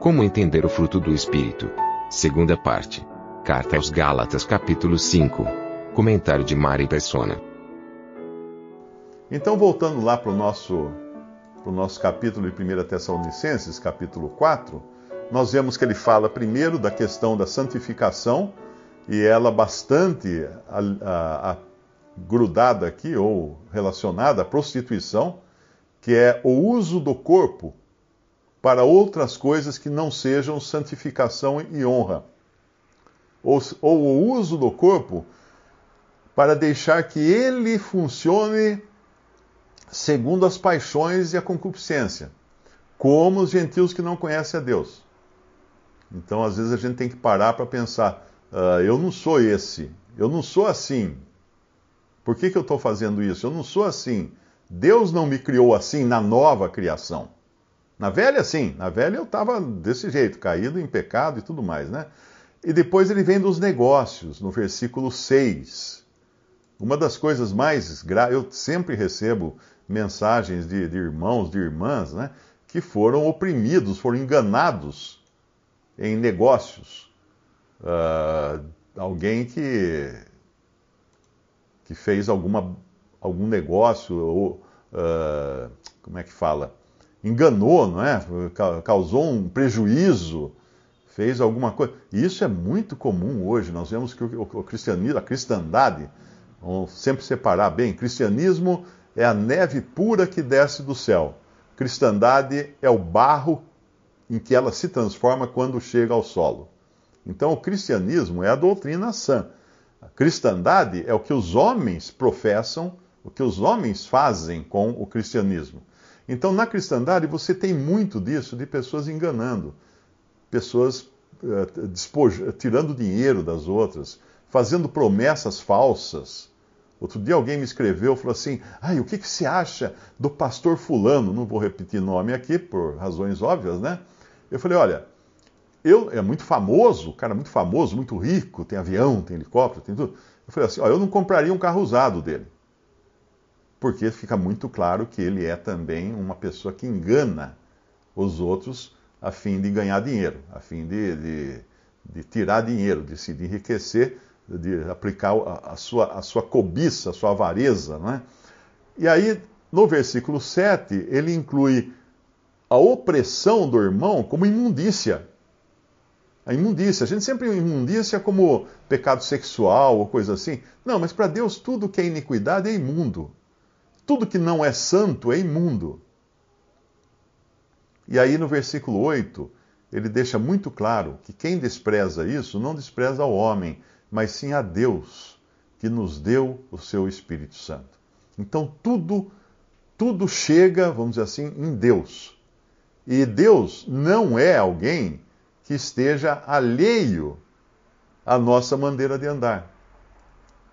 Como entender o fruto do Espírito? Segunda parte. Carta aos Gálatas capítulo 5. Comentário de Mari Persona. Então, voltando lá para o nosso, nosso capítulo de 1 Tessalonicenses, capítulo 4, nós vemos que ele fala primeiro da questão da santificação, e ela bastante a, a, a, grudada aqui, ou relacionada à prostituição, que é o uso do corpo para outras coisas que não sejam santificação e honra. Ou, ou o uso do corpo para deixar que ele funcione segundo as paixões e a concupiscência, como os gentios que não conhecem a Deus. Então, às vezes, a gente tem que parar para pensar: uh, eu não sou esse, eu não sou assim. Por que, que eu estou fazendo isso? Eu não sou assim. Deus não me criou assim na nova criação. Na velha, sim. Na velha eu estava desse jeito, caído em pecado e tudo mais, né? E depois ele vem dos negócios, no versículo 6. Uma das coisas mais graves, eu sempre recebo mensagens de, de irmãos, de irmãs, né? Que foram oprimidos, foram enganados em negócios. Uh, alguém que, que fez alguma, algum negócio, ou, uh, como é que fala? Enganou, não é? Causou um prejuízo, fez alguma coisa. E isso é muito comum hoje. Nós vemos que o, cristianismo, a cristandade, vamos sempre separar bem: cristianismo é a neve pura que desce do céu. Cristandade é o barro em que ela se transforma quando chega ao solo. Então, o cristianismo é a doutrina sã. A cristandade é o que os homens professam, o que os homens fazem com o cristianismo. Então, na cristandade, você tem muito disso, de pessoas enganando, pessoas uh, tirando dinheiro das outras, fazendo promessas falsas. Outro dia alguém me escreveu, falou assim: ai, o que, que você acha do pastor Fulano? Não vou repetir nome aqui, por razões óbvias, né? Eu falei, olha, eu, é muito famoso, cara muito famoso, muito rico, tem avião, tem helicóptero, tem tudo. Eu falei assim, ó, eu não compraria um carro usado dele. Porque fica muito claro que ele é também uma pessoa que engana os outros a fim de ganhar dinheiro, a fim de, de, de tirar dinheiro, de se enriquecer, de aplicar a, a, sua, a sua cobiça, a sua avareza. Né? E aí, no versículo 7, ele inclui a opressão do irmão como imundícia. A imundícia. A gente sempre imundícia como pecado sexual ou coisa assim. Não, mas para Deus tudo que é iniquidade é imundo. Tudo que não é santo é imundo. E aí no versículo 8, ele deixa muito claro que quem despreza isso não despreza o homem, mas sim a Deus, que nos deu o seu Espírito Santo. Então tudo tudo chega, vamos dizer assim, em Deus. E Deus não é alguém que esteja alheio à nossa maneira de andar.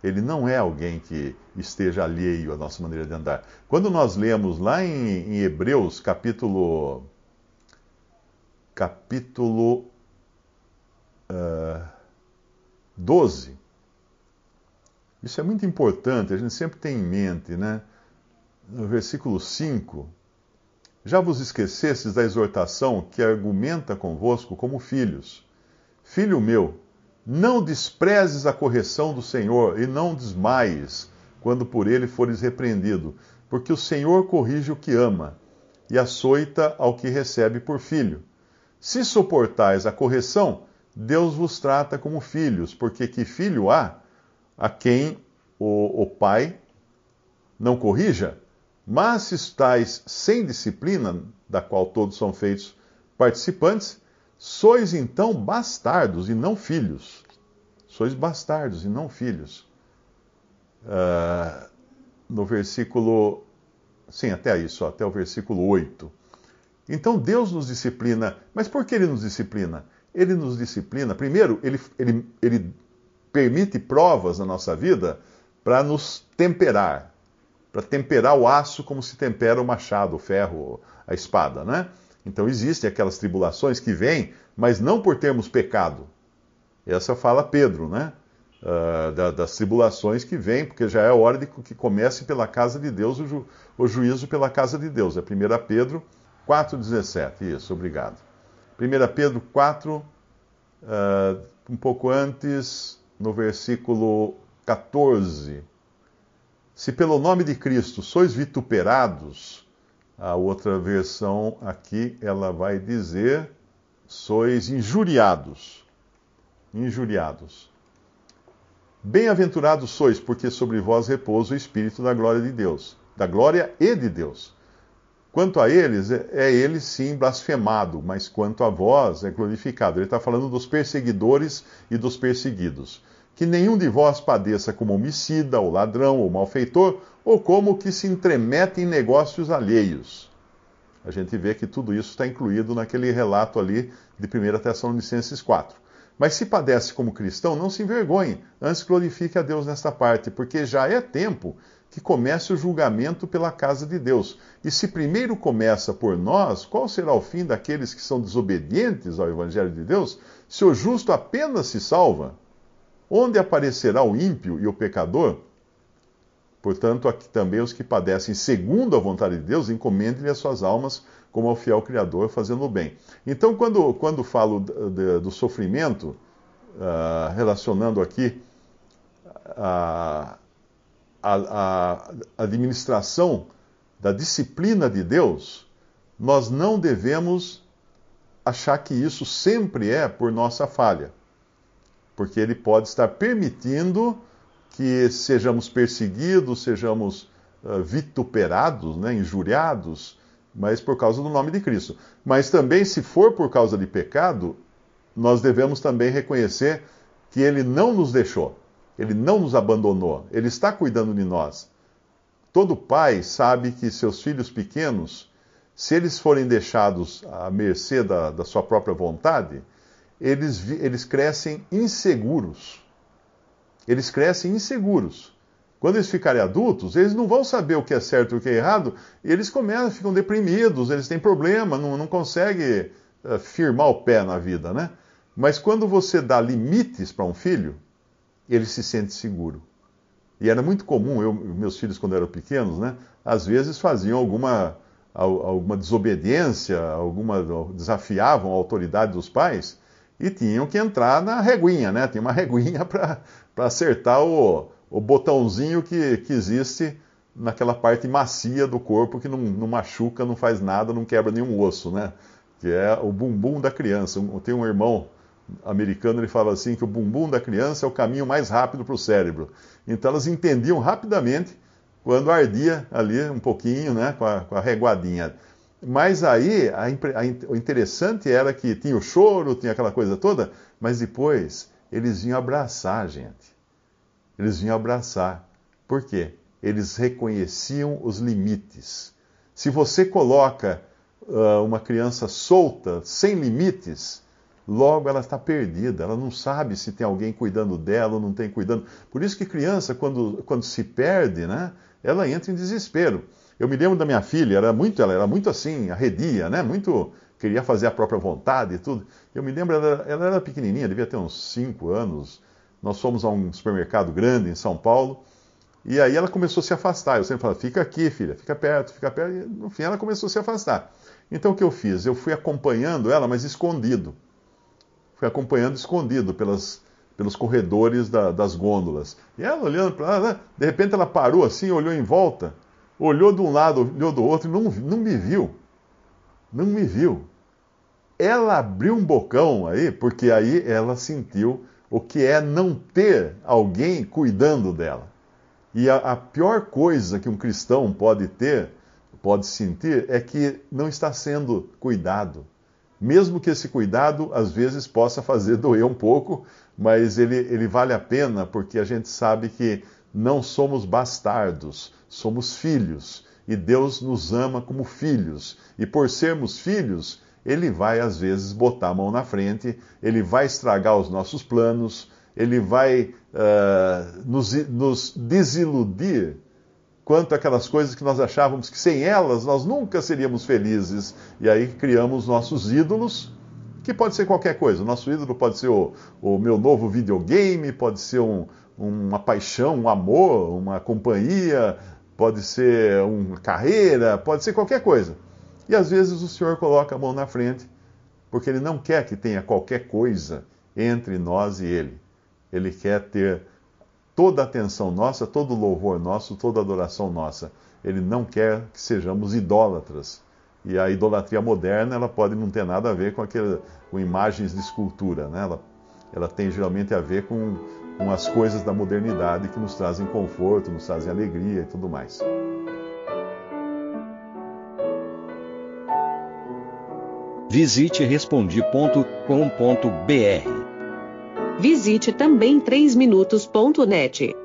Ele não é alguém que esteja alheio à nossa maneira de andar. Quando nós lemos lá em, em Hebreus, capítulo. capítulo. Uh, 12. Isso é muito importante, a gente sempre tem em mente, né? No versículo 5, já vos esquecestes da exortação que argumenta convosco como filhos. Filho meu, não desprezes a correção do Senhor e não desmaies quando por ele fores repreendido, porque o Senhor corrige o que ama e açoita ao que recebe por filho. Se suportais a correção, Deus vos trata como filhos, porque que filho há a quem o, o pai não corrija? Mas se estáis sem disciplina, da qual todos são feitos participantes, sois então bastardos e não filhos. Sois bastardos e não filhos. Uh, no versículo sim, até isso, até o versículo 8. Então Deus nos disciplina. Mas por que ele nos disciplina? Ele nos disciplina, primeiro, ele, ele, ele permite provas na nossa vida para nos temperar, para temperar o aço como se tempera o machado, o ferro, a espada, né? Então existem aquelas tribulações que vêm, mas não por termos pecado. Essa fala Pedro, né? Uh, da, das tribulações que vêm, porque já é hora de que comece pela casa de Deus o, ju, o juízo pela casa de Deus. É 1 Pedro 4,17. Isso, obrigado. 1 Pedro 4, uh, um pouco antes, no versículo 14. Se pelo nome de Cristo sois vituperados, a outra versão aqui ela vai dizer: sois injuriados. Injuriados. Bem-aventurados sois, porque sobre vós repousa o Espírito da glória de Deus, da glória e de Deus. Quanto a eles, é, é ele sim blasfemado, mas quanto a vós é glorificado. Ele está falando dos perseguidores e dos perseguidos. Que nenhum de vós padeça como homicida, ou ladrão, ou malfeitor, ou como que se entremete em negócios alheios. A gente vê que tudo isso está incluído naquele relato ali de 1 Tessalonicenses 4. Mas se padece como cristão, não se envergonhe, antes glorifique a Deus nesta parte, porque já é tempo que comece o julgamento pela casa de Deus. E se primeiro começa por nós, qual será o fim daqueles que são desobedientes ao Evangelho de Deus? Se o justo apenas se salva, onde aparecerá o ímpio e o pecador? Portanto, aqui também os que padecem segundo a vontade de Deus, encomendem-lhe as suas almas como ao fiel Criador, fazendo o bem. Então, quando, quando falo do sofrimento, uh, relacionando aqui a. A, a administração da disciplina de Deus, nós não devemos achar que isso sempre é por nossa falha. Porque ele pode estar permitindo que sejamos perseguidos, sejamos uh, vituperados, né, injuriados, mas por causa do nome de Cristo. Mas também, se for por causa de pecado, nós devemos também reconhecer que ele não nos deixou. Ele não nos abandonou, ele está cuidando de nós. Todo pai sabe que seus filhos pequenos, se eles forem deixados à mercê da, da sua própria vontade, eles, eles crescem inseguros. Eles crescem inseguros. Quando eles ficarem adultos, eles não vão saber o que é certo e o que é errado, e eles começam, ficam deprimidos, eles têm problema, não, não conseguem uh, firmar o pé na vida, né? Mas quando você dá limites para um filho, ele se sente seguro. E era muito comum, eu, meus filhos, quando eram pequenos, né, às vezes faziam alguma, alguma desobediência, alguma desafiavam a autoridade dos pais e tinham que entrar na reguinha, né? Tinha uma reguinha para acertar o, o botãozinho que, que existe naquela parte macia do corpo que não, não, machuca, não faz nada, não quebra nenhum osso, né? Que é o bumbum da criança. Eu tenho um irmão americano ele fala assim que o bumbum da criança é o caminho mais rápido para o cérebro. Então elas entendiam rapidamente quando ardia ali um pouquinho, né, com a, com a reguadinha. Mas aí a, a, o interessante era que tinha o choro, tinha aquela coisa toda, mas depois eles vinham abraçar a gente. Eles vinham abraçar. Por quê? Eles reconheciam os limites. Se você coloca uh, uma criança solta, sem limites, logo ela está perdida, ela não sabe se tem alguém cuidando dela ou não tem cuidando. Por isso que criança, quando, quando se perde, né, ela entra em desespero. Eu me lembro da minha filha, era muito, ela era muito assim, arredia, né, muito queria fazer a própria vontade e tudo. Eu me lembro, ela, ela era pequenininha, devia ter uns 5 anos. Nós fomos a um supermercado grande em São Paulo. E aí ela começou a se afastar. Eu sempre falava, fica aqui, filha, fica perto, fica perto. E no fim ela começou a se afastar. Então o que eu fiz? Eu fui acompanhando ela, mas escondido fui acompanhando escondido pelas, pelos corredores da, das gôndolas. E ela olhando para lá, né? de repente ela parou assim, olhou em volta, olhou de um lado, olhou do outro não, não me viu. Não me viu. Ela abriu um bocão aí, porque aí ela sentiu o que é não ter alguém cuidando dela. E a, a pior coisa que um cristão pode ter, pode sentir, é que não está sendo cuidado mesmo que esse cuidado às vezes possa fazer doer um pouco, mas ele, ele vale a pena porque a gente sabe que não somos bastardos, somos filhos. e Deus nos ama como filhos. E por sermos filhos, Ele vai às vezes botar a mão na frente, Ele vai estragar os nossos planos, Ele vai uh, nos, nos desiludir quanto aquelas coisas que nós achávamos que sem elas nós nunca seríamos felizes. E aí criamos nossos ídolos, que pode ser qualquer coisa. O nosso ídolo pode ser o, o meu novo videogame, pode ser um, uma paixão, um amor, uma companhia, pode ser uma carreira, pode ser qualquer coisa. E às vezes o Senhor coloca a mão na frente, porque Ele não quer que tenha qualquer coisa entre nós e Ele. Ele quer ter toda a atenção nossa, todo o louvor nosso, toda a adoração nossa. Ele não quer que sejamos idólatras. E a idolatria moderna, ela pode não ter nada a ver com, aquele, com imagens de escultura, né? ela, ela tem geralmente a ver com, com as coisas da modernidade que nos trazem conforto, nos trazem alegria e tudo mais. Visite respondi.com.br. Visite também 3minutos.net.